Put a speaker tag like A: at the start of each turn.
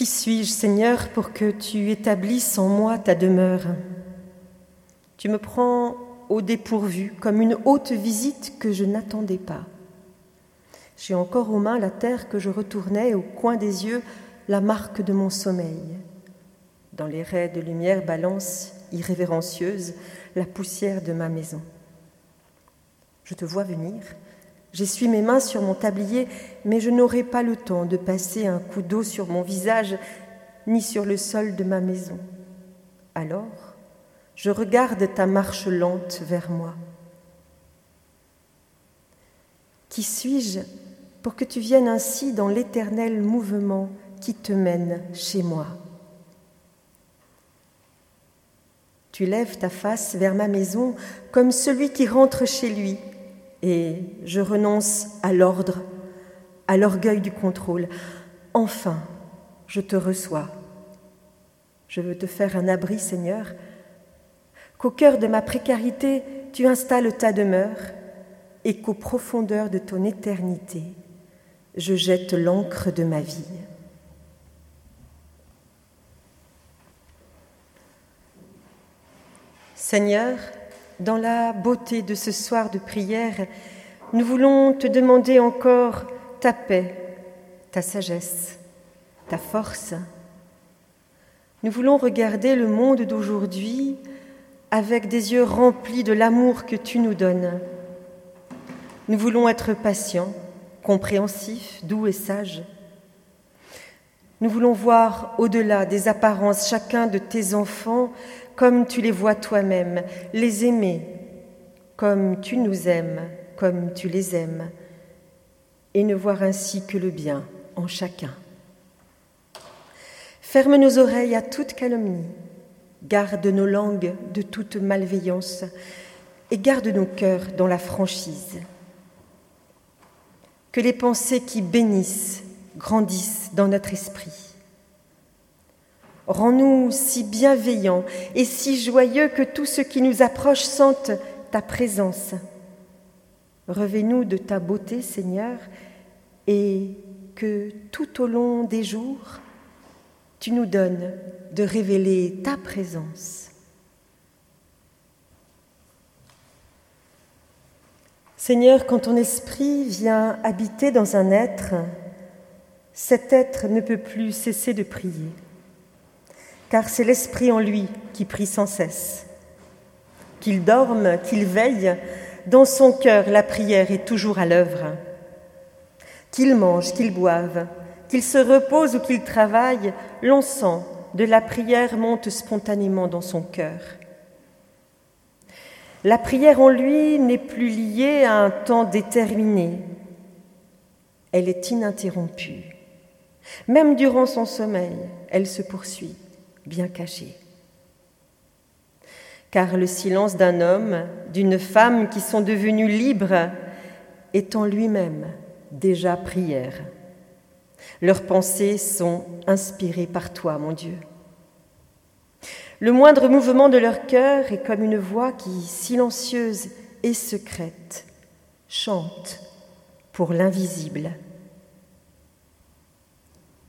A: Qui suis-je, Seigneur, pour que tu établisses en moi ta demeure? Tu me prends au dépourvu, comme une haute visite que je n'attendais pas. J'ai encore aux mains la terre que je retournais, au coin des yeux, la marque de mon sommeil. Dans les raies de lumière balance, irrévérencieuse, la poussière de ma maison. Je te vois venir, j'essuie mes mains sur mon tablier, mais je n'aurai pas le temps de passer un coup d'eau sur mon visage, ni sur le sol de ma maison. Alors, je regarde ta marche lente vers moi. Qui suis-je pour que tu viennes ainsi dans l'éternel mouvement qui te mène chez moi? Tu lèves ta face vers ma maison comme celui qui rentre chez lui, et je renonce à l'ordre, à l'orgueil du contrôle. Enfin, je te reçois. Je veux te faire un abri, Seigneur, qu'au cœur de ma précarité, tu installes ta demeure et qu'aux profondeurs de ton éternité, je jette l'encre de ma vie. Seigneur, dans la beauté de ce soir de prière, nous voulons te demander encore ta paix, ta sagesse, ta force. Nous voulons regarder le monde d'aujourd'hui avec des yeux remplis de l'amour que tu nous donnes. Nous voulons être patients, compréhensifs, doux et sages. Nous voulons voir au-delà des apparences chacun de tes enfants comme tu les vois toi-même, les aimer comme tu nous aimes, comme tu les aimes, et ne voir ainsi que le bien en chacun. Ferme nos oreilles à toute calomnie, Garde nos langues de toute malveillance et garde nos cœurs dans la franchise. Que les pensées qui bénissent grandissent dans notre esprit. Rends-nous si bienveillants et si joyeux que tout ce qui nous approche sente ta présence. Revais-nous de ta beauté, Seigneur, et que tout au long des jours, tu nous donnes de révéler ta présence. Seigneur, quand ton esprit vient habiter dans un être, cet être ne peut plus cesser de prier, car c'est l'esprit en lui qui prie sans cesse. Qu'il dorme, qu'il veille, dans son cœur la prière est toujours à l'œuvre. Qu'il mange, qu'il boive, qu'il se repose ou qu'il travaille, l'encens de la prière monte spontanément dans son cœur. La prière en lui n'est plus liée à un temps déterminé. Elle est ininterrompue. Même durant son sommeil, elle se poursuit, bien cachée. Car le silence d'un homme, d'une femme qui sont devenus libres, est en lui-même déjà prière. Leurs pensées sont inspirées par toi, mon Dieu. Le moindre mouvement de leur cœur est comme une voix qui, silencieuse et secrète, chante pour l'invisible